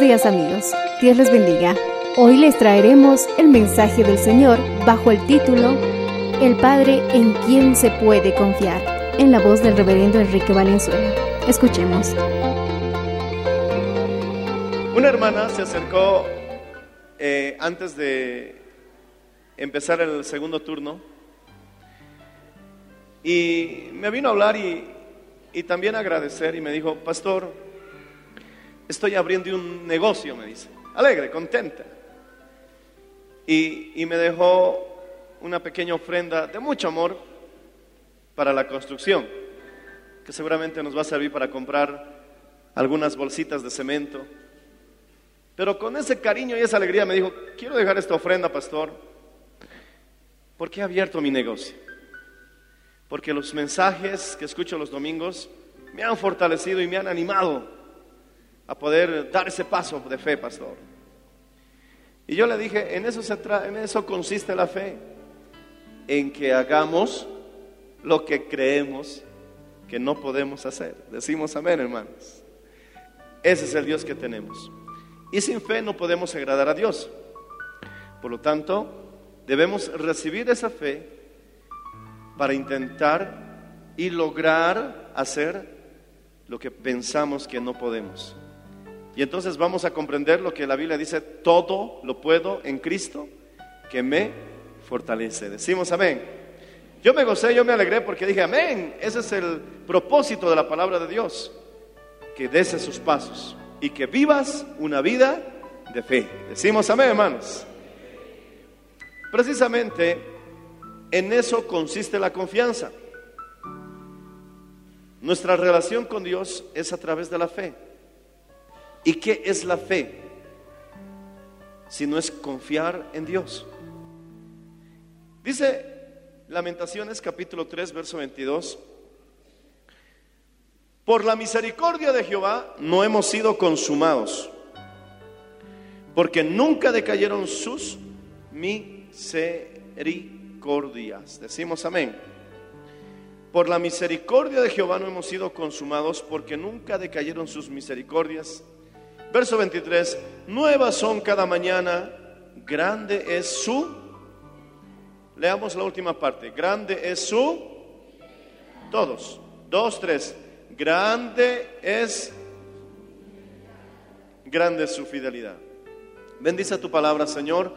Días amigos, Dios les bendiga. Hoy les traeremos el mensaje del Señor bajo el título El Padre en quien se puede confiar, en la voz del reverendo Enrique Valenzuela. Escuchemos. Una hermana se acercó eh, antes de empezar el segundo turno y me vino a hablar y, y también agradecer y me dijo, pastor, estoy abriendo un negocio, me dice, alegre, contenta. Y, y me dejó una pequeña ofrenda de mucho amor para la construcción, que seguramente nos va a servir para comprar algunas bolsitas de cemento. Pero con ese cariño y esa alegría me dijo, quiero dejar esta ofrenda, pastor, porque he abierto mi negocio. Porque los mensajes que escucho los domingos me han fortalecido y me han animado a poder dar ese paso de fe, pastor. Y yo le dije, en eso, se en eso consiste la fe, en que hagamos lo que creemos que no podemos hacer. Decimos amén, hermanos. Ese es el Dios que tenemos. Y sin fe no podemos agradar a Dios. Por lo tanto, debemos recibir esa fe para intentar y lograr hacer lo que pensamos que no podemos. Y entonces vamos a comprender lo que la Biblia dice, todo lo puedo en Cristo que me fortalece. Decimos amén. Yo me gocé, yo me alegré porque dije, amén. Ese es el propósito de la palabra de Dios. Que des sus pasos y que vivas una vida de fe. Decimos amén, hermanos. Precisamente en eso consiste la confianza. Nuestra relación con Dios es a través de la fe. ¿Y qué es la fe? Si no es confiar en Dios. Dice Lamentaciones capítulo 3, verso 22. Por la misericordia de Jehová no hemos sido consumados, porque nunca decayeron sus misericordias. Decimos amén. Por la misericordia de Jehová no hemos sido consumados, porque nunca decayeron sus misericordias. Verso 23, nuevas son cada mañana, grande es su... Leamos la última parte, grande es su... Todos, dos, tres. Grande es... Grande es su fidelidad. Bendice tu palabra, Señor,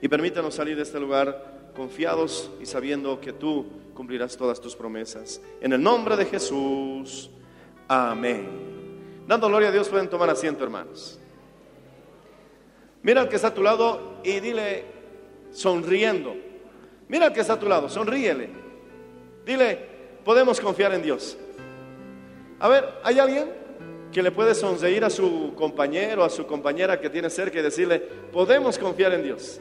y permítanos salir de este lugar confiados y sabiendo que tú cumplirás todas tus promesas. En el nombre de Jesús. Amén. Dando gloria a Dios, pueden tomar asiento, hermanos. Mira al que está a tu lado y dile, sonriendo. Mira al que está a tu lado, sonríele. Dile, podemos confiar en Dios. A ver, ¿hay alguien que le puede sonreír a su compañero, a su compañera que tiene cerca y decirle, podemos confiar en Dios?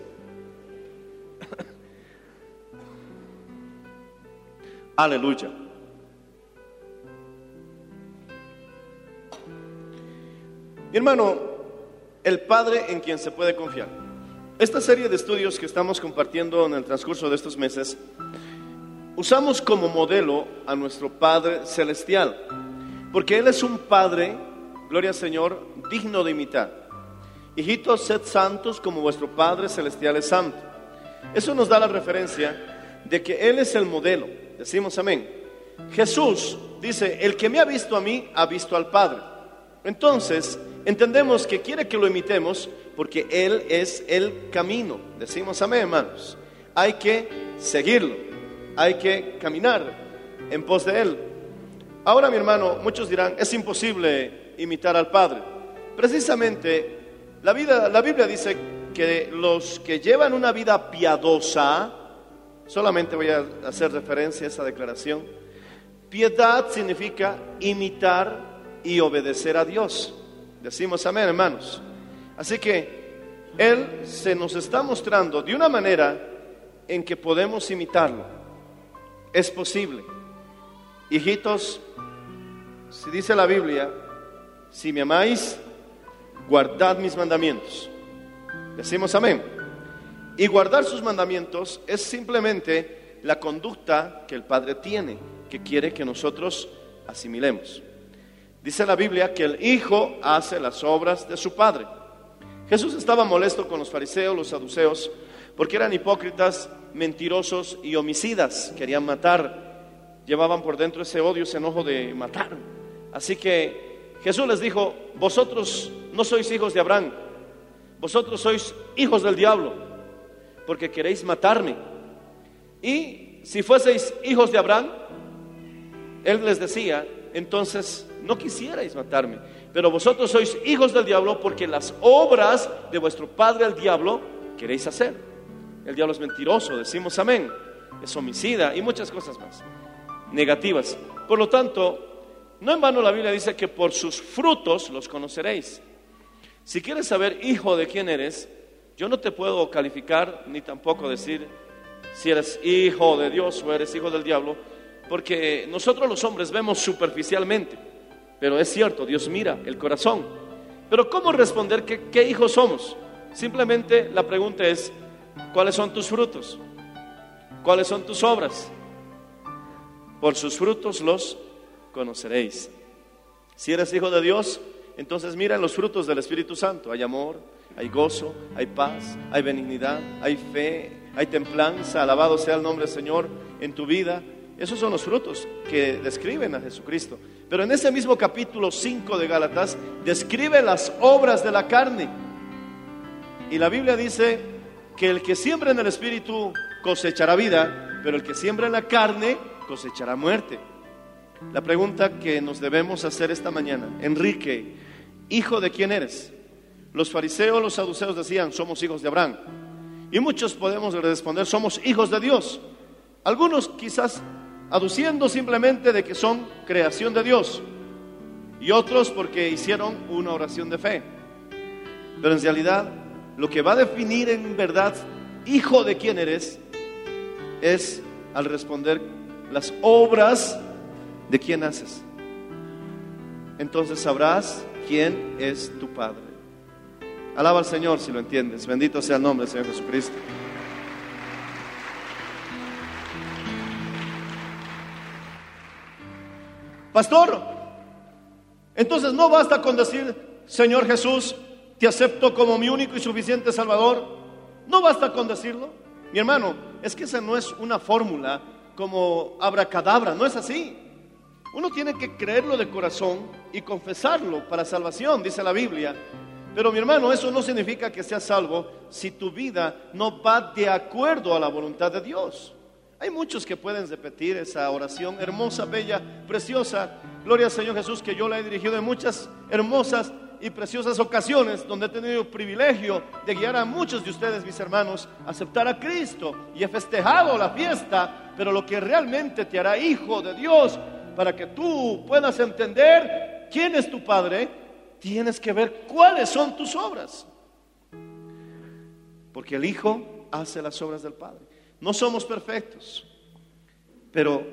Aleluya. Hermano, el Padre en quien se puede confiar. Esta serie de estudios que estamos compartiendo en el transcurso de estos meses, usamos como modelo a nuestro Padre Celestial, porque Él es un Padre, gloria al Señor, digno de imitar. Hijitos, sed santos como vuestro Padre Celestial es santo. Eso nos da la referencia de que Él es el modelo. Decimos amén. Jesús dice, el que me ha visto a mí, ha visto al Padre. Entonces, entendemos que quiere que lo imitemos porque Él es el camino. Decimos amén, hermanos. Hay que seguirlo, hay que caminar en pos de Él. Ahora, mi hermano, muchos dirán, es imposible imitar al Padre. Precisamente, la, vida, la Biblia dice que los que llevan una vida piadosa, solamente voy a hacer referencia a esa declaración, piedad significa imitar y obedecer a Dios. Decimos amén, hermanos. Así que Él se nos está mostrando de una manera en que podemos imitarlo. Es posible. Hijitos, si dice la Biblia, si me amáis, guardad mis mandamientos. Decimos amén. Y guardar sus mandamientos es simplemente la conducta que el Padre tiene, que quiere que nosotros asimilemos. Dice la Biblia que el Hijo hace las obras de su Padre. Jesús estaba molesto con los fariseos, los saduceos, porque eran hipócritas, mentirosos y homicidas. Querían matar, llevaban por dentro ese odio, ese enojo de matar. Así que Jesús les dijo, vosotros no sois hijos de Abraham, vosotros sois hijos del diablo, porque queréis matarme. Y si fueseis hijos de Abraham, él les decía, entonces no quisierais matarme, pero vosotros sois hijos del diablo porque las obras de vuestro padre el diablo queréis hacer. El diablo es mentiroso, decimos amén, es homicida y muchas cosas más negativas. Por lo tanto, no en vano la Biblia dice que por sus frutos los conoceréis. Si quieres saber, hijo, de quién eres, yo no te puedo calificar ni tampoco decir si eres hijo de Dios o eres hijo del diablo, porque nosotros los hombres vemos superficialmente, pero es cierto, Dios mira el corazón. Pero ¿cómo responder qué, qué hijos somos? Simplemente la pregunta es, ¿cuáles son tus frutos? ¿Cuáles son tus obras? Por sus frutos los conoceréis. Si eres hijo de Dios, entonces miren los frutos del Espíritu Santo. Hay amor, hay gozo, hay paz, hay benignidad, hay fe, hay templanza. Alabado sea el nombre del Señor en tu vida. Esos son los frutos que describen a Jesucristo. Pero en ese mismo capítulo 5 de Gálatas describe las obras de la carne. Y la Biblia dice que el que siembra en el Espíritu cosechará vida, pero el que siembra en la carne cosechará muerte. La pregunta que nos debemos hacer esta mañana, Enrique, ¿hijo de quién eres? Los fariseos, los saduceos decían, somos hijos de Abraham. Y muchos podemos responder, somos hijos de Dios. Algunos quizás aduciendo simplemente de que son creación de Dios. Y otros porque hicieron una oración de fe. Pero en realidad, lo que va a definir en verdad, hijo de quién eres, es al responder las obras de quién haces. Entonces sabrás quién es tu Padre. Alaba al Señor si lo entiendes. Bendito sea el nombre del Señor Jesucristo. Pastor, entonces no basta con decir, Señor Jesús, te acepto como mi único y suficiente Salvador. No basta con decirlo. Mi hermano, es que esa no es una fórmula como abracadabra, no es así. Uno tiene que creerlo de corazón y confesarlo para salvación, dice la Biblia. Pero mi hermano, eso no significa que seas salvo si tu vida no va de acuerdo a la voluntad de Dios. Hay muchos que pueden repetir esa oración hermosa, bella, preciosa. Gloria al Señor Jesús, que yo la he dirigido en muchas hermosas y preciosas ocasiones donde he tenido el privilegio de guiar a muchos de ustedes, mis hermanos, a aceptar a Cristo y he festejado la fiesta, pero lo que realmente te hará hijo de Dios para que tú puedas entender quién es tu Padre, tienes que ver cuáles son tus obras. Porque el Hijo hace las obras del Padre. No somos perfectos, pero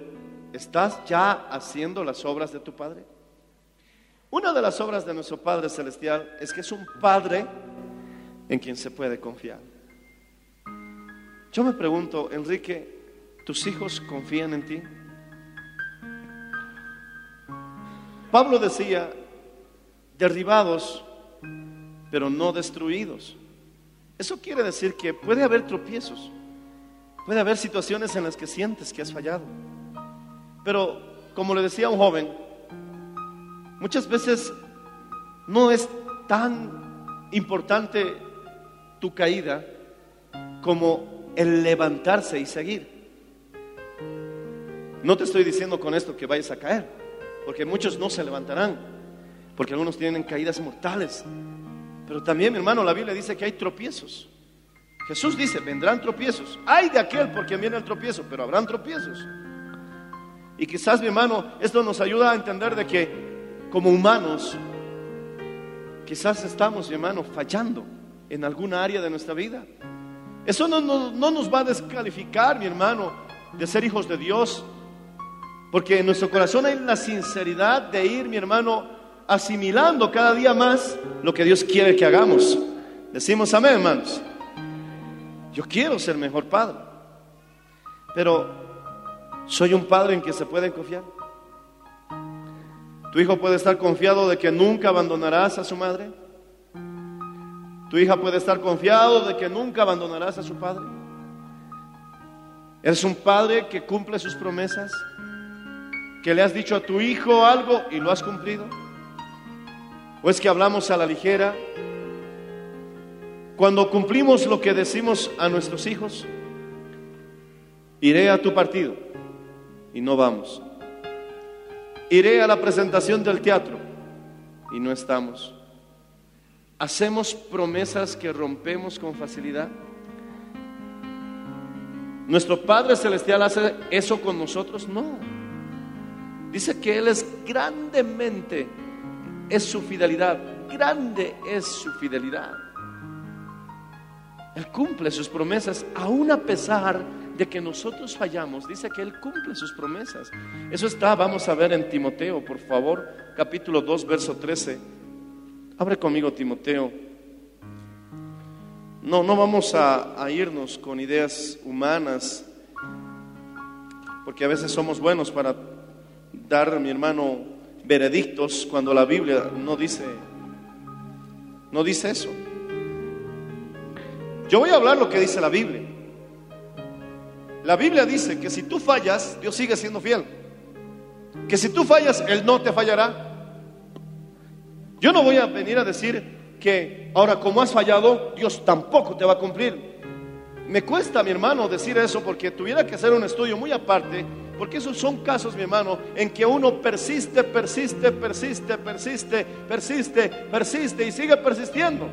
¿estás ya haciendo las obras de tu Padre? Una de las obras de nuestro Padre Celestial es que es un Padre en quien se puede confiar. Yo me pregunto, Enrique, ¿tus hijos confían en ti? Pablo decía, derribados, pero no destruidos. Eso quiere decir que puede haber tropiezos, puede haber situaciones en las que sientes que has fallado. Pero, como le decía un joven, muchas veces no es tan importante tu caída como el levantarse y seguir. No te estoy diciendo con esto que vayas a caer, porque muchos no se levantarán, porque algunos tienen caídas mortales. Pero también, mi hermano, la Biblia dice que hay tropiezos. Jesús dice, vendrán tropiezos. Hay de aquel porque viene el tropiezo, pero habrán tropiezos. Y quizás, mi hermano, esto nos ayuda a entender de que como humanos, quizás estamos, mi hermano, fallando en alguna área de nuestra vida. Eso no, no, nos va a descalificar, mi hermano, de ser hijos de Dios. Porque en nuestro corazón hay la sinceridad de ir, mi hermano, asimilando cada día más lo que Dios quiere que hagamos. Decimos amén, hermanos. Yo quiero ser mejor padre. Pero soy un padre en que se puede confiar. Tu hijo puede estar confiado de que nunca abandonarás a su madre. Tu hija puede estar confiado de que nunca abandonarás a su padre. Eres un padre que cumple sus promesas, que le has dicho a tu hijo algo y lo has cumplido. O es que hablamos a la ligera. Cuando cumplimos lo que decimos a nuestros hijos, iré a tu partido y no vamos. Iré a la presentación del teatro y no estamos. ¿Hacemos promesas que rompemos con facilidad? ¿Nuestro Padre Celestial hace eso con nosotros? No. Dice que Él es grandemente, es su fidelidad, grande es su fidelidad. Él cumple sus promesas, aún a pesar de que nosotros fallamos. Dice que Él cumple sus promesas. Eso está, vamos a ver en Timoteo, por favor, capítulo 2, verso 13. Abre conmigo Timoteo. No, no vamos a, irnos con ideas humanas, porque a veces somos buenos para dar, mi hermano, veredictos cuando la Biblia no dice, no dice eso. Yo voy a hablar lo que dice la Biblia. La Biblia dice que si tú fallas, Dios sigue siendo fiel. Que si tú fallas, Él no te fallará. Yo no voy a venir a decir que ahora como has fallado, Dios tampoco te va a cumplir. Me cuesta, mi hermano, decir eso porque tuviera que hacer un estudio muy aparte, porque esos son casos, mi hermano, en que uno persiste, persiste, persiste, persiste, persiste, persiste y sigue persistiendo.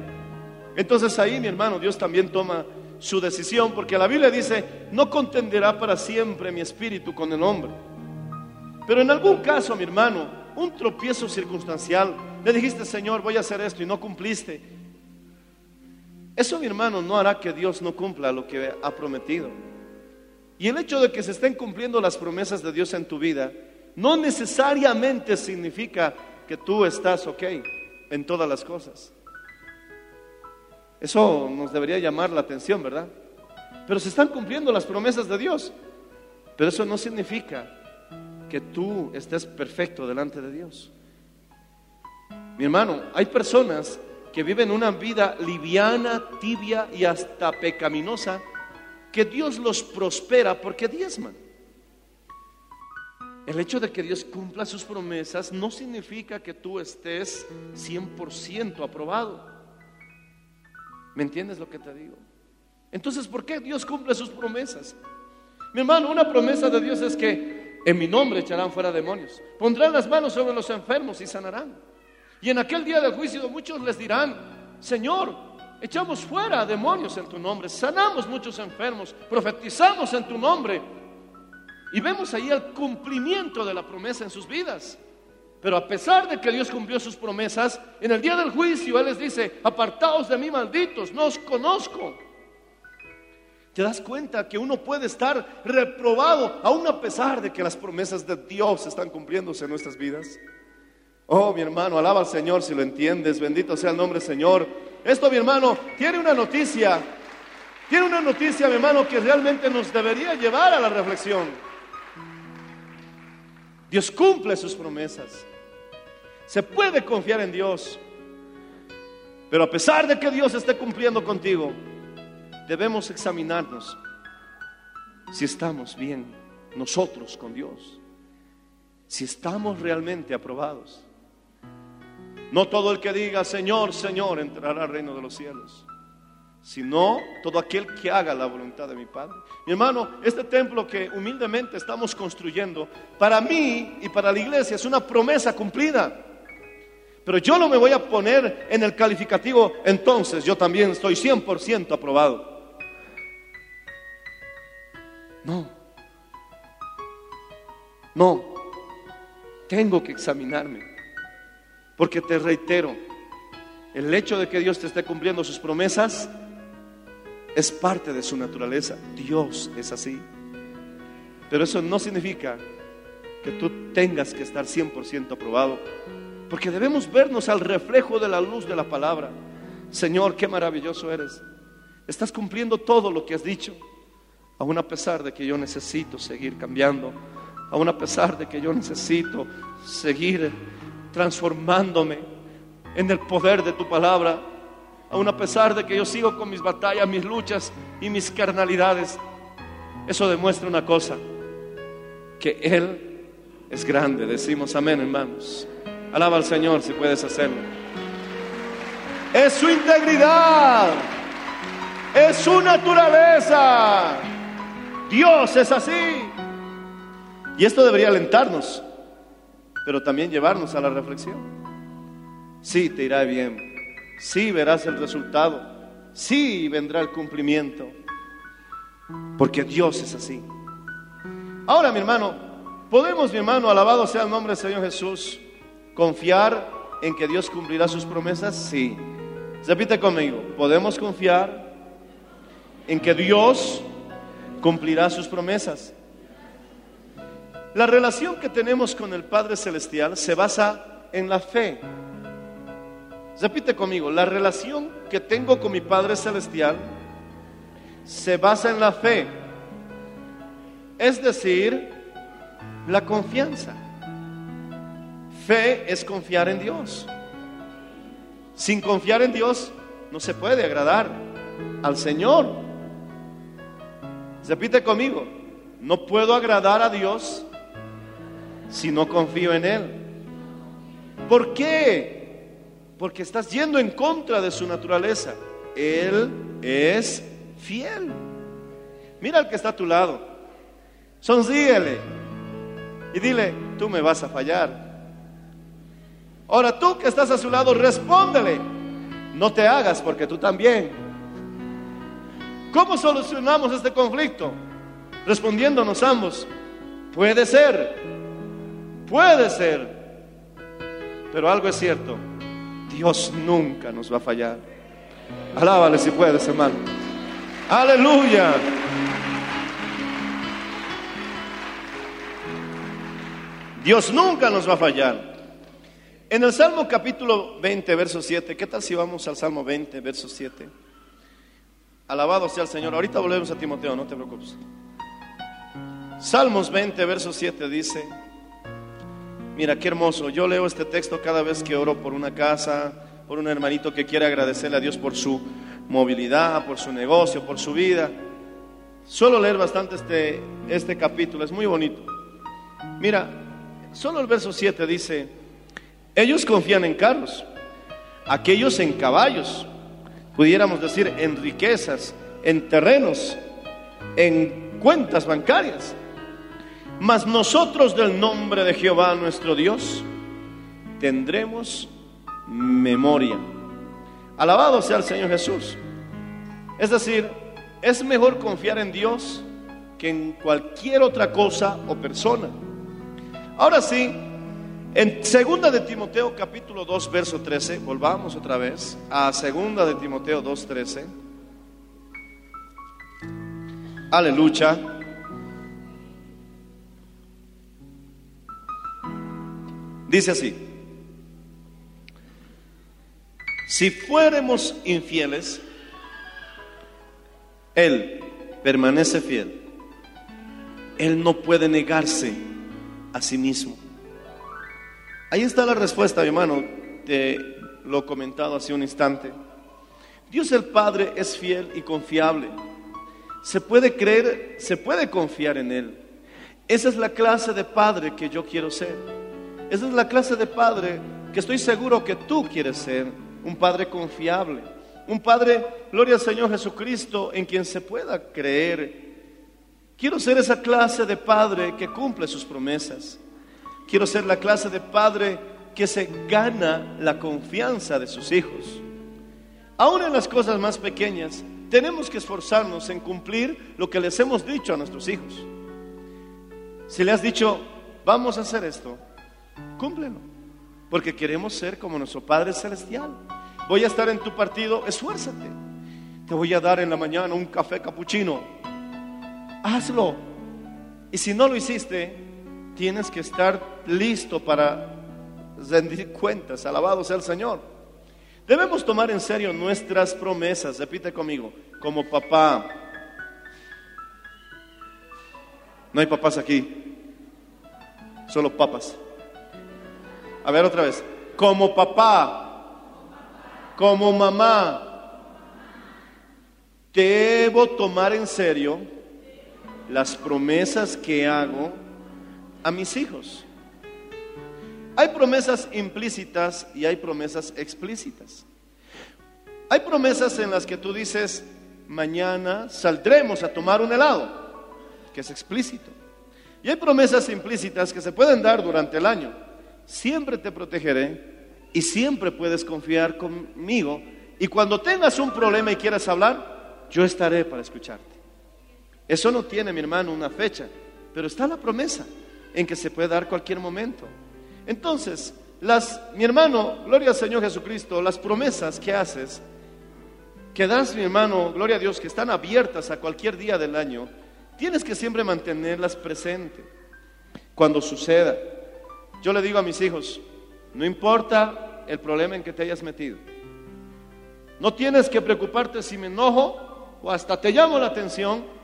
Entonces ahí, mi hermano, Dios también toma su decisión, porque la Biblia dice, no contenderá para siempre mi espíritu con el hombre. Pero en algún caso, mi hermano, un tropiezo circunstancial, le dijiste, Señor, voy a hacer esto y no cumpliste. Eso, mi hermano, no hará que Dios no cumpla lo que ha prometido. Y el hecho de que se estén cumpliendo las promesas de Dios en tu vida, no necesariamente significa que tú estás ok en todas las cosas. Eso nos debería llamar la atención, ¿verdad? Pero se están cumpliendo las promesas de Dios. Pero eso no significa que tú estés perfecto delante de Dios. Mi hermano, hay personas que viven una vida liviana, tibia y hasta pecaminosa, que Dios los prospera porque diezman. El hecho de que Dios cumpla sus promesas no significa que tú estés 100% aprobado. ¿Me entiendes lo que te digo? Entonces, ¿por qué Dios cumple sus promesas? Mi hermano, una promesa de Dios es que en mi nombre echarán fuera demonios. Pondrán las manos sobre los enfermos y sanarán. Y en aquel día del juicio muchos les dirán, Señor, echamos fuera demonios en tu nombre, sanamos muchos enfermos, profetizamos en tu nombre. Y vemos ahí el cumplimiento de la promesa en sus vidas. Pero a pesar de que Dios cumplió sus promesas, en el día del juicio Él les dice, apartaos de mí malditos, no os conozco. ¿Te das cuenta que uno puede estar reprobado aún a pesar de que las promesas de Dios están cumpliéndose en nuestras vidas? Oh, mi hermano, alaba al Señor si lo entiendes. Bendito sea el nombre Señor. Esto, mi hermano, tiene una noticia. Tiene una noticia, mi hermano, que realmente nos debería llevar a la reflexión. Dios cumple sus promesas. Se puede confiar en Dios. Pero a pesar de que Dios esté cumpliendo contigo, debemos examinarnos si estamos bien nosotros con Dios, si estamos realmente aprobados. No todo el que diga Señor, Señor entrará al reino de los cielos, sino todo aquel que haga la voluntad de mi Padre. Mi hermano, este templo que humildemente estamos construyendo, para mí y para la iglesia es una promesa cumplida. Pero yo no me voy a poner en el calificativo, entonces yo también estoy 100% aprobado. No. No. Tengo que examinarme. Porque te reitero, el hecho de que Dios te esté cumpliendo sus promesas es parte de su naturaleza. Dios es así. Pero eso no significa que tú tengas que estar 100% aprobado porque debemos vernos al reflejo de la luz de la palabra. Señor, qué maravilloso eres. Estás cumpliendo todo lo que has dicho, aun a pesar de que yo necesito seguir cambiando, aun a pesar de que yo necesito seguir transformándome en el poder de tu palabra, aun a pesar de que yo sigo con mis batallas, mis luchas y mis carnalidades. Eso demuestra una cosa, que Él es grande. Decimos amén, hermanos. Alaba al Señor si puedes hacerlo. Es su integridad. Es su naturaleza. Dios es así. Y esto debería alentarnos, pero también llevarnos a la reflexión. Sí, te irá bien. Sí, verás el resultado. Sí, vendrá el cumplimiento. Porque Dios es así. Ahora, mi hermano, podemos, mi hermano, alabado sea el nombre del Señor Jesús ¿Confiar en que Dios cumplirá sus promesas? Sí. Repite conmigo, ¿podemos confiar en que Dios cumplirá sus promesas? La relación que tenemos con el Padre Celestial se basa en la fe. Repite conmigo, la relación que tengo con mi Padre Celestial se basa en la fe. Es decir, la confianza. Fe es confiar en Dios. Sin confiar en Dios no se puede agradar al Señor. Repite conmigo, no puedo agradar a Dios si no confío en Él. ¿Por qué? Porque estás yendo en contra de su naturaleza. Él es fiel. Mira al que está a tu lado. Sonríele y dile, tú me vas a fallar. Ahora tú que estás a su lado, respóndele. No te hagas porque tú también. ¿Cómo solucionamos este conflicto? Respondiéndonos ambos. Puede ser. Puede ser. Pero algo es cierto. Dios nunca nos va a fallar. Alábale si puedes, hermano. Aleluya. Dios nunca nos va a fallar. En el Salmo capítulo 20, verso 7, ¿qué tal si vamos al Salmo 20, verso 7? Alabado sea el Señor. Ahorita volvemos a Timoteo, no te preocupes. Salmos 20, verso 7 dice, mira qué hermoso, yo leo este texto cada vez que oro por una casa, por un hermanito que quiere agradecerle a Dios por su movilidad, por su negocio, por su vida. Suelo leer bastante este, este capítulo, es muy bonito. Mira, solo el verso 7 dice, ellos confían en carros, aquellos en caballos, pudiéramos decir en riquezas, en terrenos, en cuentas bancarias. Mas nosotros del nombre de Jehová nuestro Dios tendremos memoria. Alabado sea el Señor Jesús. Es decir, es mejor confiar en Dios que en cualquier otra cosa o persona. Ahora sí, en segunda de Timoteo capítulo 2 verso 13, volvamos otra vez a segunda de Timoteo 2 13. Aleluya. Dice así: Si fuéramos infieles, Él permanece fiel. Él no puede negarse a sí mismo. Ahí está la respuesta, mi hermano. Te lo he comentado hace un instante. Dios el Padre es fiel y confiable. Se puede creer, se puede confiar en Él. Esa es la clase de padre que yo quiero ser. Esa es la clase de padre que estoy seguro que tú quieres ser. Un padre confiable. Un padre, gloria al Señor Jesucristo, en quien se pueda creer. Quiero ser esa clase de padre que cumple sus promesas. Quiero ser la clase de padre que se gana la confianza de sus hijos. Aún en las cosas más pequeñas, tenemos que esforzarnos en cumplir lo que les hemos dicho a nuestros hijos. Si le has dicho, vamos a hacer esto, cúmplelo, porque queremos ser como nuestro Padre Celestial. Voy a estar en tu partido, esfuérzate. Te voy a dar en la mañana un café capuchino. Hazlo. Y si no lo hiciste, tienes que estar listo para rendir cuentas. Alabado sea el Señor. Debemos tomar en serio nuestras promesas. Repite conmigo, como papá. No hay papás aquí, solo papas. A ver otra vez. Como papá, como mamá, debo tomar en serio las promesas que hago a mis hijos. Hay promesas implícitas y hay promesas explícitas. Hay promesas en las que tú dices, mañana saldremos a tomar un helado, que es explícito. Y hay promesas implícitas que se pueden dar durante el año. Siempre te protegeré y siempre puedes confiar conmigo. Y cuando tengas un problema y quieras hablar, yo estaré para escucharte. Eso no tiene, mi hermano, una fecha, pero está la promesa en que se puede dar cualquier momento. Entonces, las, mi hermano, gloria Señor Jesucristo, las promesas que haces, que das, mi hermano, gloria a Dios, que están abiertas a cualquier día del año, tienes que siempre mantenerlas presentes cuando suceda. Yo le digo a mis hijos, no importa el problema en que te hayas metido, no tienes que preocuparte si me enojo o hasta te llamo la atención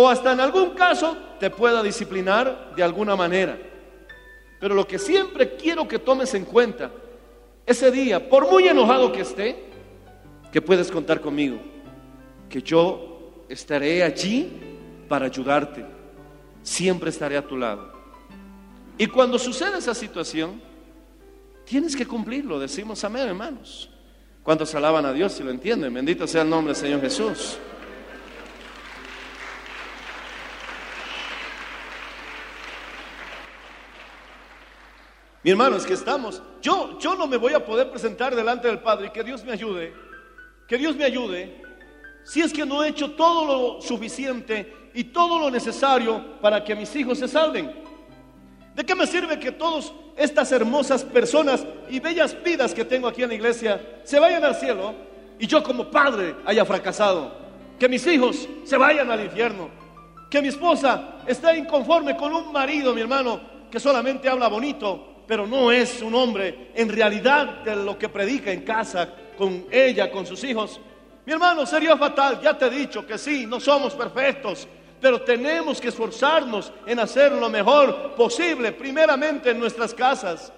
o hasta en algún caso te pueda disciplinar de alguna manera. Pero lo que siempre quiero que tomes en cuenta, ese día, por muy enojado que esté, que puedes contar conmigo, que yo estaré allí para ayudarte, siempre estaré a tu lado. Y cuando suceda esa situación, tienes que cumplirlo, decimos amén, hermanos. Cuando alaban a Dios y lo entienden, bendito sea el nombre del Señor Jesús. Mi hermano, es que estamos. Yo, yo no me voy a poder presentar delante del Padre. Que Dios me ayude. Que Dios me ayude. Si es que no he hecho todo lo suficiente y todo lo necesario para que mis hijos se salven. ¿De qué me sirve que todas estas hermosas personas y bellas vidas que tengo aquí en la iglesia se vayan al cielo y yo como padre haya fracasado? Que mis hijos se vayan al infierno. Que mi esposa esté inconforme con un marido, mi hermano, que solamente habla bonito pero no es un hombre en realidad de lo que predica en casa con ella, con sus hijos. Mi hermano, sería fatal, ya te he dicho que sí, no somos perfectos, pero tenemos que esforzarnos en hacer lo mejor posible, primeramente en nuestras casas.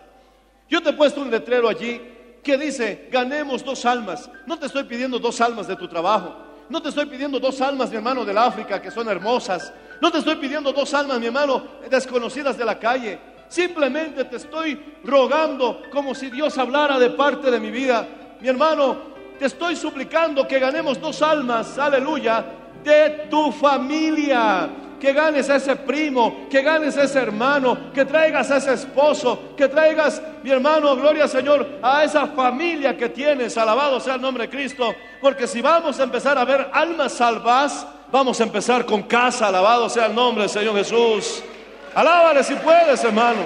Yo te he puesto un letrero allí que dice, ganemos dos almas. No te estoy pidiendo dos almas de tu trabajo. No te estoy pidiendo dos almas, mi hermano, del África, que son hermosas. No te estoy pidiendo dos almas, mi hermano, desconocidas de la calle. Simplemente te estoy rogando como si Dios hablara de parte de mi vida. Mi hermano, te estoy suplicando que ganemos dos almas, aleluya, de tu familia. Que ganes a ese primo, que ganes a ese hermano, que traigas a ese esposo, que traigas, mi hermano, gloria al Señor, a esa familia que tienes. Alabado sea el nombre de Cristo. Porque si vamos a empezar a ver almas salvas, vamos a empezar con casa. Alabado sea el nombre del Señor Jesús. Alábale si puedes, hermano.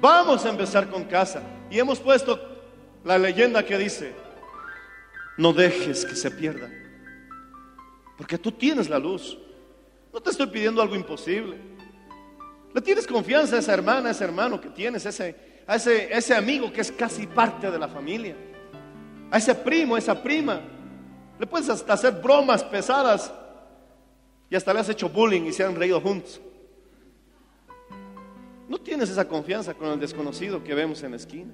Vamos a empezar con casa. Y hemos puesto la leyenda que dice, no dejes que se pierda. Porque tú tienes la luz. No te estoy pidiendo algo imposible. Le tienes confianza a esa hermana, a ese hermano que tienes, ese a ese, a ese amigo que es casi parte de la familia, a ese primo, a esa prima. Le puedes hasta hacer bromas pesadas y hasta le has hecho bullying y se han reído juntos. No tienes esa confianza con el desconocido que vemos en la esquina.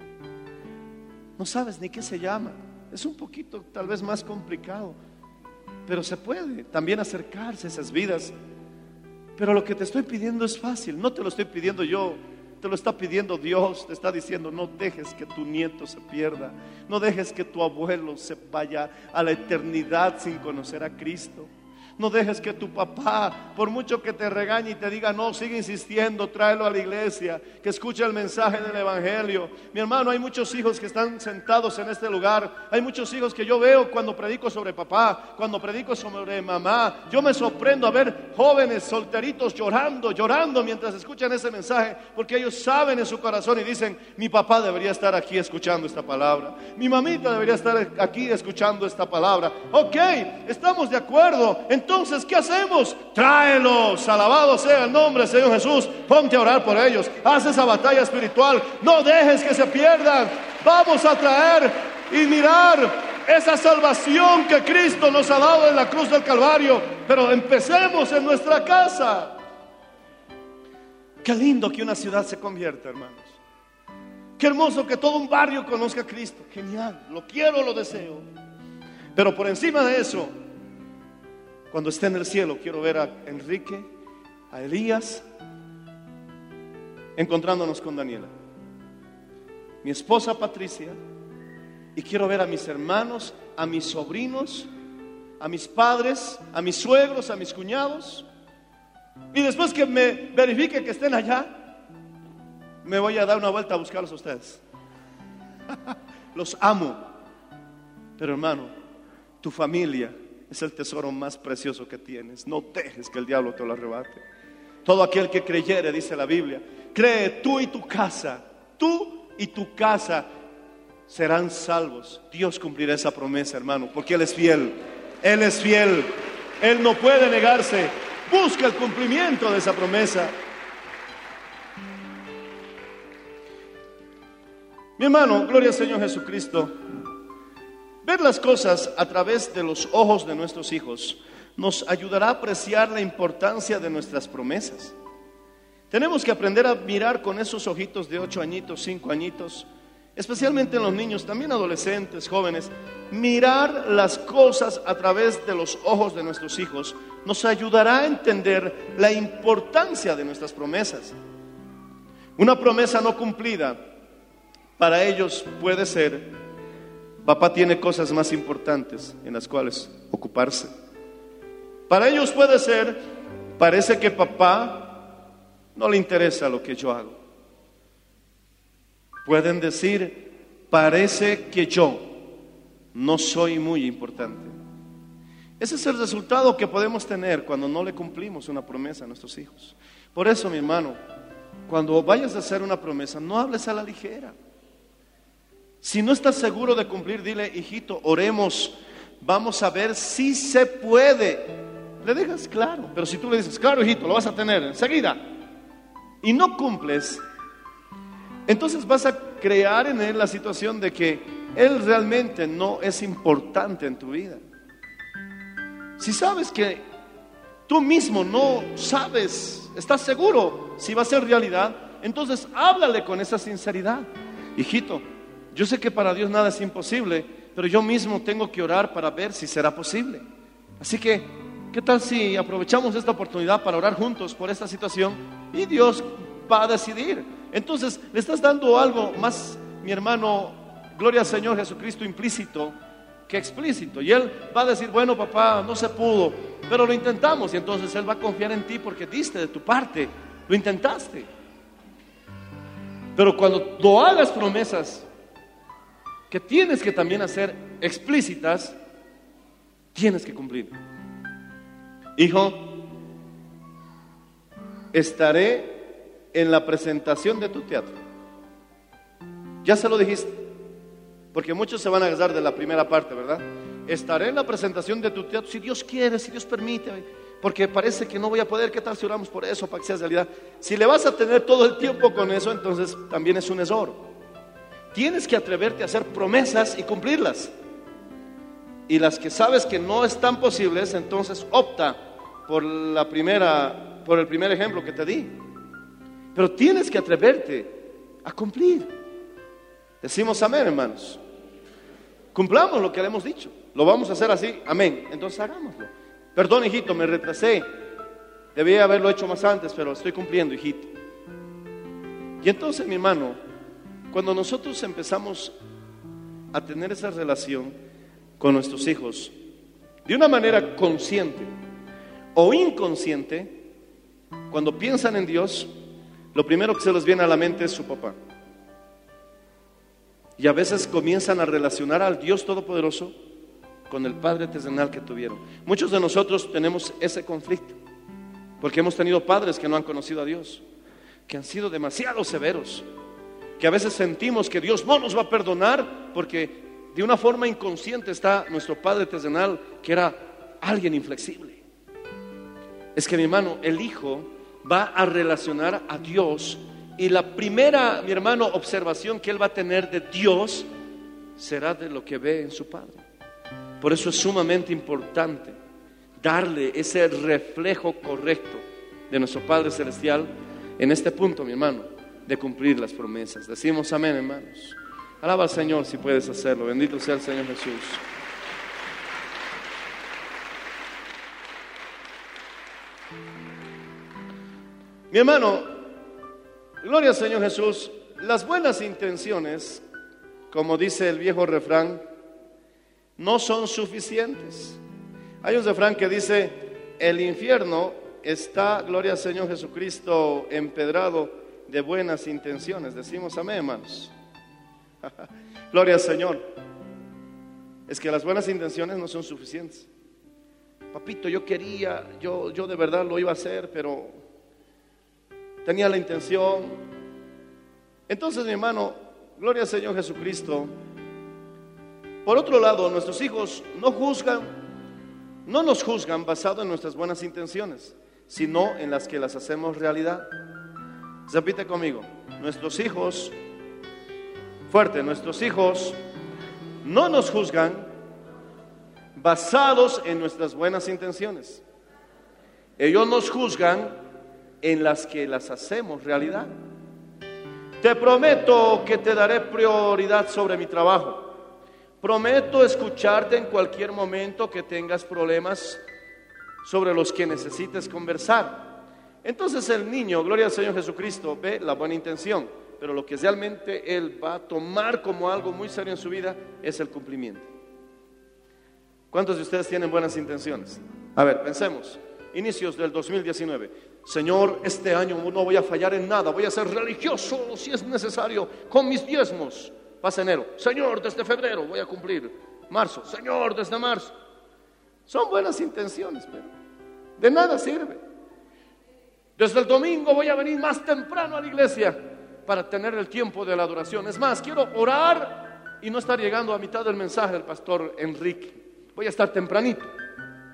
No sabes ni qué se llama. Es un poquito tal vez más complicado, pero se puede también acercarse a esas vidas. Pero lo que te estoy pidiendo es fácil, no te lo estoy pidiendo yo, te lo está pidiendo Dios, te está diciendo, no dejes que tu nieto se pierda, no dejes que tu abuelo se vaya a la eternidad sin conocer a Cristo. No dejes que tu papá, por mucho que te regañe y te diga, no, sigue insistiendo, tráelo a la iglesia, que escuche el mensaje del Evangelio. Mi hermano, hay muchos hijos que están sentados en este lugar. Hay muchos hijos que yo veo cuando predico sobre papá, cuando predico sobre mamá. Yo me sorprendo a ver jóvenes solteritos llorando, llorando mientras escuchan ese mensaje, porque ellos saben en su corazón y dicen, mi papá debería estar aquí escuchando esta palabra. Mi mamita debería estar aquí escuchando esta palabra. Ok, estamos de acuerdo. Entonces, ¿qué hacemos? Tráelos, alabado sea el nombre Señor Jesús. Ponte a orar por ellos. Haz esa batalla espiritual. No dejes que se pierdan. Vamos a traer y mirar esa salvación que Cristo nos ha dado en la cruz del Calvario. Pero empecemos en nuestra casa. Qué lindo que una ciudad se convierta, hermanos. Qué hermoso que todo un barrio conozca a Cristo. Genial. Lo quiero, lo deseo. Pero por encima de eso, cuando esté en el cielo, quiero ver a Enrique, a Elías, encontrándonos con Daniela. Mi esposa Patricia, y quiero ver a mis hermanos, a mis sobrinos, a mis padres, a mis suegros, a mis cuñados. Y después que me verifique que estén allá, me voy a dar una vuelta a buscarlos a ustedes. Los amo. Pero hermano, tu familia es el tesoro más precioso que tienes. No dejes que el diablo te lo arrebate. Todo aquel que creyere, dice la Biblia, cree tú y tu casa, tú y tu casa serán salvos. Dios cumplirá esa promesa, hermano, porque Él es fiel. Él es fiel. Él no puede negarse. Busca el cumplimiento de esa promesa. Mi hermano, gloria al Señor Jesucristo. Ver las cosas a través de los ojos de nuestros hijos nos ayudará a apreciar la importancia de nuestras promesas. Tenemos que aprender a mirar con esos ojitos de ocho añitos, cinco añitos, especialmente en los niños, también adolescentes, jóvenes. Mirar las cosas a través de los ojos de nuestros hijos nos ayudará a entender la importancia de nuestras promesas. Una promesa no cumplida para ellos puede ser, papá tiene cosas más importantes en las cuales ocuparse. Para ellos puede ser, parece que papá no le interesa lo que yo hago. Pueden decir, parece que yo no soy muy importante. Ese es el resultado que podemos tener cuando no le cumplimos una promesa a nuestros hijos. Por eso, mi hermano, cuando vayas a hacer una promesa, no hables a la ligera. Si no estás seguro de cumplir, dile, hijito, oremos, vamos a ver si se puede. Le dejas claro, pero si tú le dices, claro, hijito, lo vas a tener enseguida, y no cumples, entonces vas a crear en él la situación de que él realmente no es importante en tu vida. Si sabes que tú mismo no sabes, estás seguro si va a ser realidad, entonces háblale con esa sinceridad. Hijito, yo sé que para Dios nada es imposible, pero yo mismo tengo que orar para ver si será posible. Así que, ¿qué tal si aprovechamos esta oportunidad para orar juntos por esta situación y Dios va a decidir? Entonces, le estás dando algo más, mi hermano, gloria al Señor Jesucristo, implícito que explícito. Y Él va a decir, bueno, papá, no se pudo, pero lo intentamos. Y entonces Él va a confiar en ti porque diste de tu parte, lo intentaste. Pero cuando tú hagas promesas que tienes que también hacer explícitas, tienes que cumplir. Hijo, estaré en la presentación de tu teatro. Ya se lo dijiste, porque muchos se van a agarrar de la primera parte, ¿verdad? Estaré en la presentación de tu teatro, si Dios quiere, si Dios permite. porque parece que no voy a poder, ¿qué tal si oramos por eso para que sea realidad? Si le vas a tener todo el tiempo con eso, entonces también es un error. Tienes que atreverte a hacer promesas y cumplirlas. Y las que sabes que no están posibles, entonces opta por la primera, por el primer ejemplo que te di. Pero tienes que atreverte a cumplir. Decimos amén, hermanos. Cumplamos lo que le hemos dicho. Lo vamos a hacer así, amén. Entonces hagámoslo. Perdón, hijito, me retrasé. Debía haberlo hecho más antes, pero estoy cumpliendo, hijito. Y entonces, mi hermano, cuando nosotros empezamos a tener esa relación con nuestros hijos, de una manera consciente o inconsciente, cuando piensan en Dios, lo primero que se les viene a la mente es su papá. Y a veces comienzan a relacionar al Dios Todopoderoso con el Padre terrenal que tuvieron. Muchos de nosotros tenemos ese conflicto, porque hemos tenido padres que no han conocido a Dios, que han sido demasiado severos, que a veces sentimos que Dios no nos va a perdonar porque de una forma inconsciente está nuestro Padre terrenal, que era alguien inflexible. Es que mi hermano, el Hijo va a relacionar a Dios y la primera, mi hermano, observación que él va a tener de Dios será de lo que ve en su Padre. Por eso es sumamente importante darle ese reflejo correcto de nuestro Padre Celestial en este punto, mi hermano, de cumplir las promesas. Decimos amén, hermanos. Alaba al Señor si puedes hacerlo. Bendito sea el Señor Jesús. Mi hermano, gloria al Señor Jesús, las buenas intenciones, como dice el viejo refrán, no son suficientes. Hay un refrán que dice, el infierno está, gloria al Señor Jesucristo, empedrado de buenas intenciones. Decimos amén, hermanos. gloria al Señor. Es que las buenas intenciones no son suficientes. Papito, yo quería, yo, yo de verdad lo iba a hacer, pero tenía la intención. Entonces, mi hermano, gloria al Señor Jesucristo. Por otro lado, nuestros hijos no juzgan, no nos juzgan basado en nuestras buenas intenciones, sino en las que las hacemos realidad. Repite conmigo, nuestros hijos, fuerte, nuestros hijos no nos juzgan basados en nuestras buenas intenciones. Ellos nos juzgan en las que las hacemos realidad. Te prometo que te daré prioridad sobre mi trabajo. Prometo escucharte en cualquier momento que tengas problemas sobre los que necesites conversar. Entonces el niño, gloria al Señor Jesucristo, ve la buena intención, pero lo que realmente él va a tomar como algo muy serio en su vida es el cumplimiento. ¿Cuántos de ustedes tienen buenas intenciones? A ver, pensemos. Inicios del 2019. Señor, este año no voy a fallar en nada, voy a ser religioso si es necesario, con mis diezmos. Pasa enero. Señor, desde febrero voy a cumplir. Marzo. Señor, desde marzo. Son buenas intenciones, pero de nada sirve. Desde el domingo voy a venir más temprano a la iglesia para tener el tiempo de la adoración. Es más, quiero orar y no estar llegando a mitad del mensaje del pastor Enrique. Voy a estar tempranito.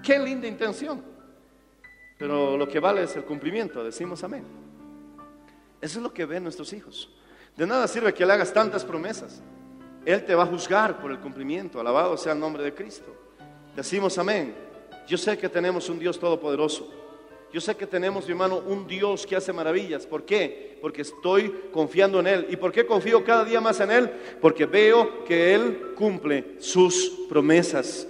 Qué linda intención. Pero lo que vale es el cumplimiento. Decimos amén. Eso es lo que ven nuestros hijos. De nada sirve que le hagas tantas promesas. Él te va a juzgar por el cumplimiento. Alabado sea el nombre de Cristo. Decimos amén. Yo sé que tenemos un Dios todopoderoso. Yo sé que tenemos, mi hermano, un Dios que hace maravillas. ¿Por qué? Porque estoy confiando en Él. ¿Y por qué confío cada día más en Él? Porque veo que Él cumple sus promesas.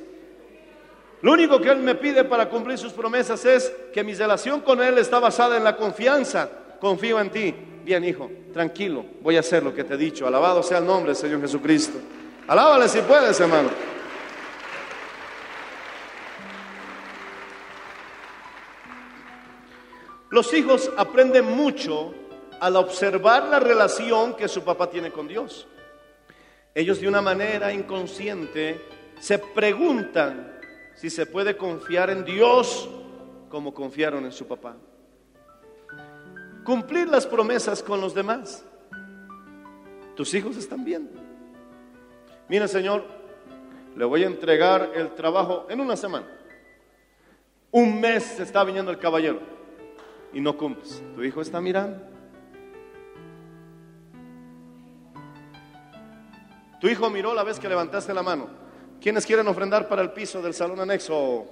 Lo único que Él me pide para cumplir sus promesas es que mi relación con Él está basada en la confianza. Confío en ti. Bien, hijo, tranquilo, voy a hacer lo que te he dicho. Alabado sea el nombre del Señor Jesucristo. Alábale si puedes, hermano. Los hijos aprenden mucho al observar la relación que su papá tiene con Dios. Ellos de una manera inconsciente se preguntan si se puede confiar en Dios como confiaron en su papá. Cumplir las promesas con los demás. Tus hijos están viendo. Mira, Señor, le voy a entregar el trabajo en una semana. Un mes está viniendo el caballero y no cumples. Tu hijo está mirando. Tu hijo miró la vez que levantaste la mano. ¿Quiénes quieren ofrendar para el piso del salón anexo?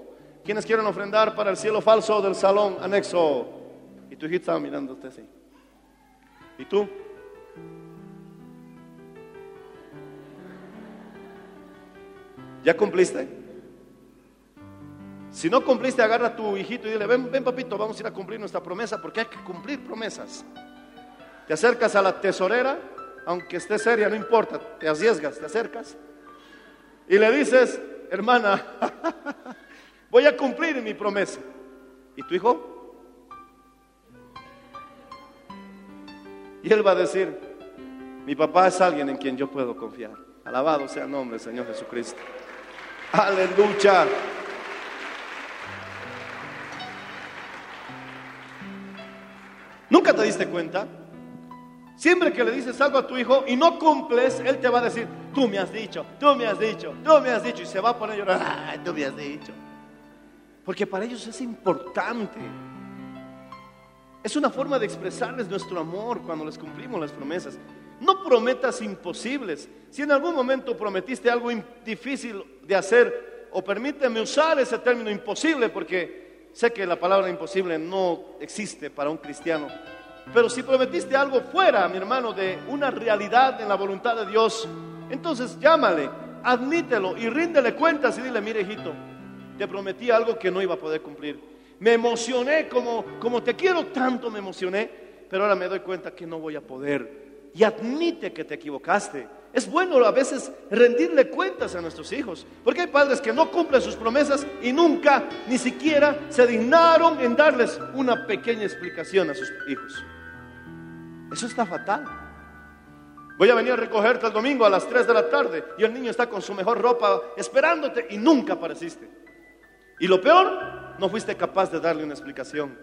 ¿Quiénes quieren ofrendar para el cielo falso del salón anexo? Y tu hijo estaba mirándote así. ¿Y tú? ¿Ya cumpliste? Si no cumpliste, agarra a tu hijito y dile, ven, ven papito, vamos a ir a cumplir nuestra promesa, porque hay que cumplir promesas. Te acercas a la tesorera, aunque esté seria, no importa, te arriesgas, te acercas y le dices, hermana, voy a cumplir mi promesa. ¿Y tu hijo? Y él va a decir, mi papá es alguien en quien yo puedo confiar. Alabado sea el nombre del Señor Jesucristo. Aleluya. ¿Nunca te diste cuenta? Siempre que le dices algo a tu hijo y no cumples, él te va a decir, tú me has dicho, tú me has dicho, tú me has dicho. Y se va a poner a llorar, "Ay, tú me has dicho. Porque para ellos es importante. Es una forma de expresarles nuestro amor cuando les cumplimos las promesas. No prometas imposibles. Si en algún momento prometiste algo difícil de hacer, o permíteme usar ese término imposible, porque sé que la palabra imposible no existe para un cristiano. Pero si prometiste algo fuera, mi hermano, de una realidad en la voluntad de Dios, entonces llámale, admítelo y ríndele cuentas y dile, mire hijito, te prometí algo que no iba a poder cumplir. Me emocioné como, como te quiero tanto, me emocioné, pero ahora me doy cuenta que no voy a poder. Y admite que te equivocaste. Es bueno a veces rendirle cuentas a nuestros hijos, porque hay padres que no cumplen sus promesas y nunca, ni siquiera, se dignaron en darles una pequeña explicación a sus hijos. Eso está fatal. Voy a venir a recogerte el domingo a las 3 de la tarde y el niño está con su mejor ropa esperándote y nunca apareciste. Y lo peor, no fuiste capaz de darle una explicación.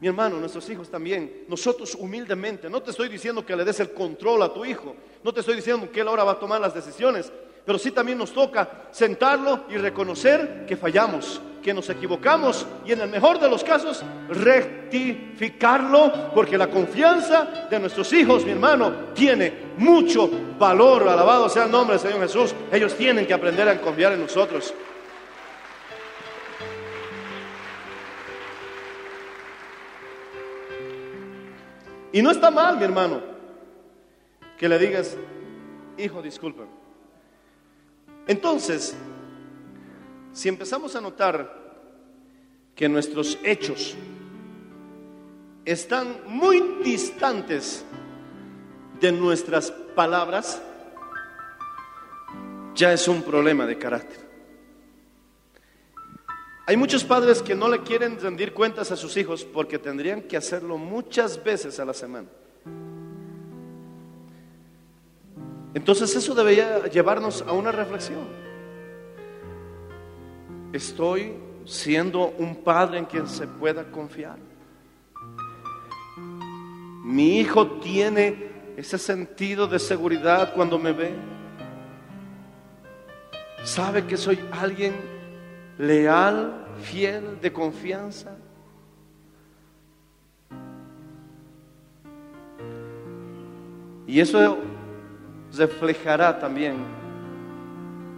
Mi hermano, nuestros hijos también, nosotros humildemente, no te estoy diciendo que le des el control a tu hijo, no te estoy diciendo que él ahora va a tomar las decisiones, pero sí también nos toca sentarlo y reconocer que fallamos, que nos equivocamos y en el mejor de los casos rectificarlo, porque la confianza de nuestros hijos, mi hermano, tiene mucho valor. Alabado sea el nombre del Señor Jesús. Ellos tienen que aprender a confiar en nosotros. Y no está mal, mi hermano, que le digas, hijo, discúlpame. Entonces, si empezamos a notar que nuestros hechos están muy distantes de nuestras palabras, ya es un problema de carácter. Hay muchos padres que no le quieren rendir cuentas a sus hijos porque tendrían que hacerlo muchas veces a la semana. Entonces eso debería llevarnos a una reflexión. Estoy siendo un padre en quien se pueda confiar. Mi hijo tiene ese sentido de seguridad cuando me ve. Sabe que soy alguien leal, fiel, de confianza. Y eso reflejará también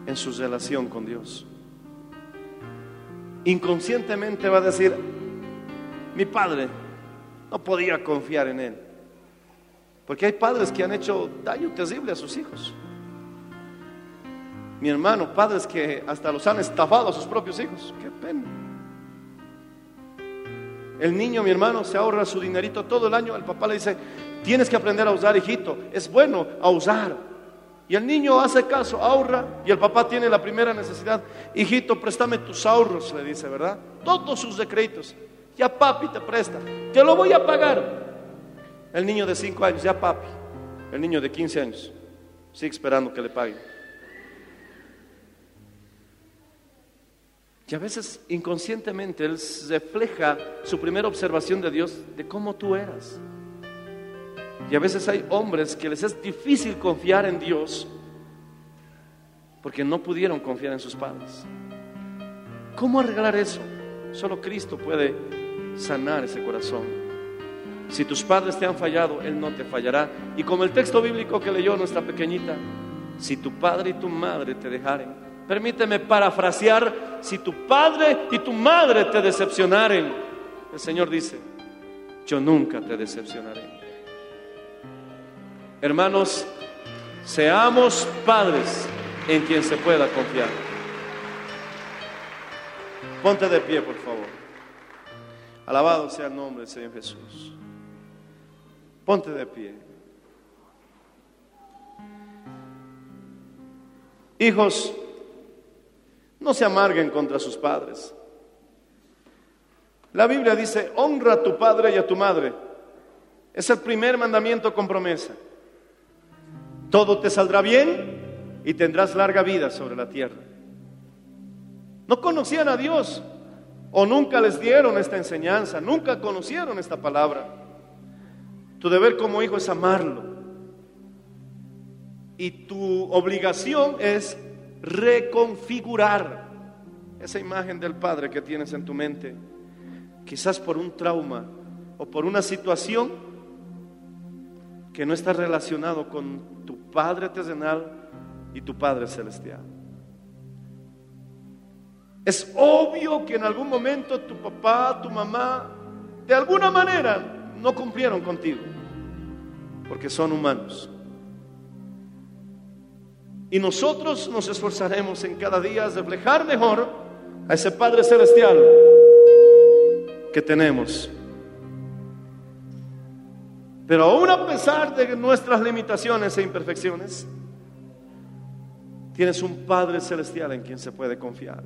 en su relación con Dios. Inconscientemente va a decir, mi padre no podía confiar en él. Porque hay padres que han hecho daño terrible a sus hijos. Mi hermano, padres que hasta los han estafado a sus propios hijos. Qué pena. El niño, mi hermano, se ahorra su dinerito todo el año. El papá le dice, tienes que aprender a usar, hijito. Es bueno a usar. Y el niño hace caso, ahorra. Y el papá tiene la primera necesidad. Hijito, préstame tus ahorros, le dice, ¿verdad? Todos sus decretos. Ya papi te presta. Te lo voy a pagar. El niño de 5 años, ya papi. El niño de 15 años, sigue esperando que le paguen. Y a veces inconscientemente Él refleja su primera observación de Dios de cómo tú eras. Y a veces hay hombres que les es difícil confiar en Dios porque no pudieron confiar en sus padres. ¿Cómo arreglar eso? Solo Cristo puede sanar ese corazón. Si tus padres te han fallado, Él no te fallará. Y como el texto bíblico que leyó nuestra pequeñita, si tu padre y tu madre te dejaren, permíteme parafrasear, si tu padre y tu madre te decepcionaren, el Señor dice, yo nunca te decepcionaré. Hermanos, seamos padres en quien se pueda confiar. Ponte de pie, por favor. Alabado sea el nombre del Señor Jesús. Ponte de pie. Hijos, no se amarguen contra sus padres. La Biblia dice, honra a tu padre y a tu madre. Es el primer mandamiento con promesa. Todo te saldrá bien y tendrás larga vida sobre la tierra. No conocían a Dios o nunca les dieron esta enseñanza, nunca conocieron esta palabra. Tu deber como hijo es amarlo. Y tu obligación es reconfigurar esa imagen del Padre que tienes en tu mente, quizás por un trauma o por una situación que no está relacionado con tu Padre terrenal y tu Padre celestial. Es obvio que en algún momento tu papá, tu mamá, de alguna manera no cumplieron contigo, porque son humanos. Y nosotros nos esforzaremos en cada día reflejar mejor a ese Padre Celestial que tenemos. Pero aún a pesar de nuestras limitaciones e imperfecciones, tienes un Padre Celestial en quien se puede confiar.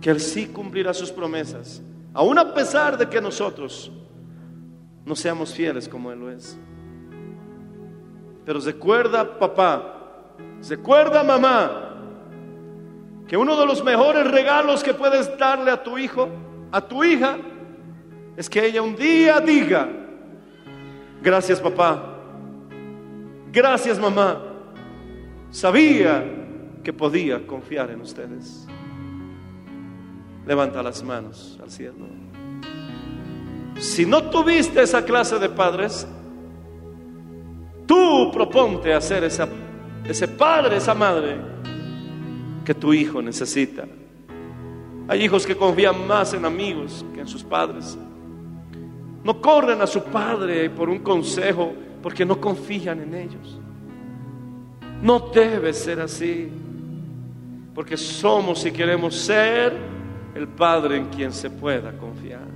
Que Él sí cumplirá sus promesas, aún a pesar de que nosotros no seamos fieles como Él lo es. Pero recuerda, papá, Recuerda, mamá, que uno de los mejores regalos que puedes darle a tu hijo, a tu hija, es que ella un día diga, gracias papá, gracias mamá, sabía que podía confiar en ustedes. Levanta las manos al cielo. Si no tuviste esa clase de padres, tú proponte hacer esa ese padre, esa madre que tu hijo necesita. Hay hijos que confían más en amigos que en sus padres. No corren a su padre por un consejo porque no confían en ellos. No debe ser así. Porque somos y queremos ser el padre en quien se pueda confiar.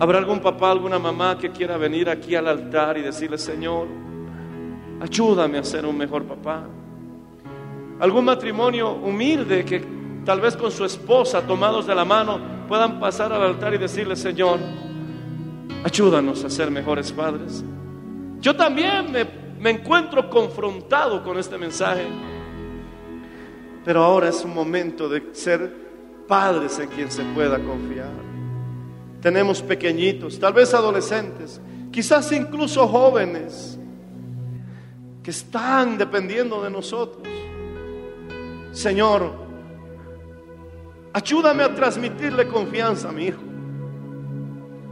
¿Habrá algún papá, alguna mamá que quiera venir aquí al altar y decirle, Señor, Ayúdame a ser un mejor papá. Algún matrimonio humilde que tal vez con su esposa tomados de la mano puedan pasar al altar y decirle, Señor, ayúdanos a ser mejores padres. Yo también me, me encuentro confrontado con este mensaje, pero ahora es un momento de ser padres en quien se pueda confiar. Tenemos pequeñitos, tal vez adolescentes, quizás incluso jóvenes que están dependiendo de nosotros. Señor, ayúdame a transmitirle confianza a mi hijo.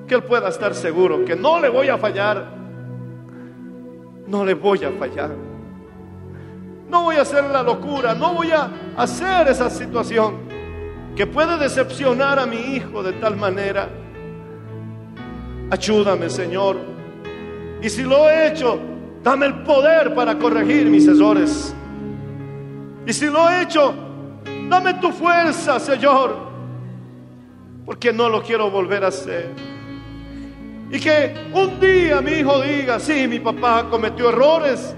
Que él pueda estar seguro que no le voy a fallar. No le voy a fallar. No voy a hacer la locura. No voy a hacer esa situación que puede decepcionar a mi hijo de tal manera. Ayúdame, Señor. Y si lo he hecho, Dame el poder para corregir mis errores. Y si lo he hecho, dame tu fuerza, Señor, porque no lo quiero volver a hacer. Y que un día mi hijo diga, sí, mi papá cometió errores,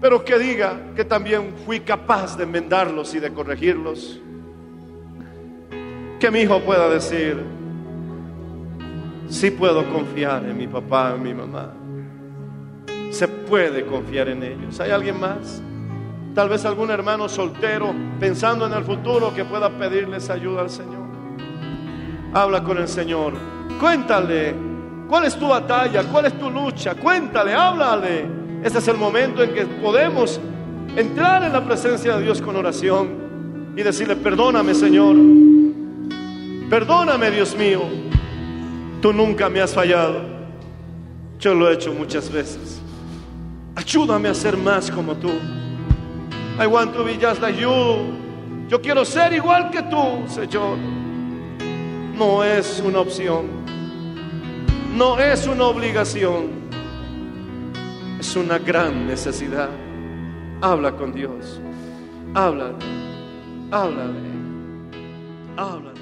pero que diga que también fui capaz de enmendarlos y de corregirlos. Que mi hijo pueda decir, sí puedo confiar en mi papá, en mi mamá se puede confiar en ellos. ¿Hay alguien más? Tal vez algún hermano soltero pensando en el futuro que pueda pedirles ayuda al Señor. Habla con el Señor. Cuéntale cuál es tu batalla, cuál es tu lucha. Cuéntale, háblale. Este es el momento en que podemos entrar en la presencia de Dios con oración y decirle, perdóname Señor, Perdóname, Dios mío. Tú nunca me has fallado. Yo lo he hecho muchas veces. Ayúdame a ser más como tú. I want to be just like you. Yo quiero ser igual que tú, Señor. No es una opción. No es una obligación. Es una gran necesidad. Habla con Dios. Háblale. Háblale. Háblale.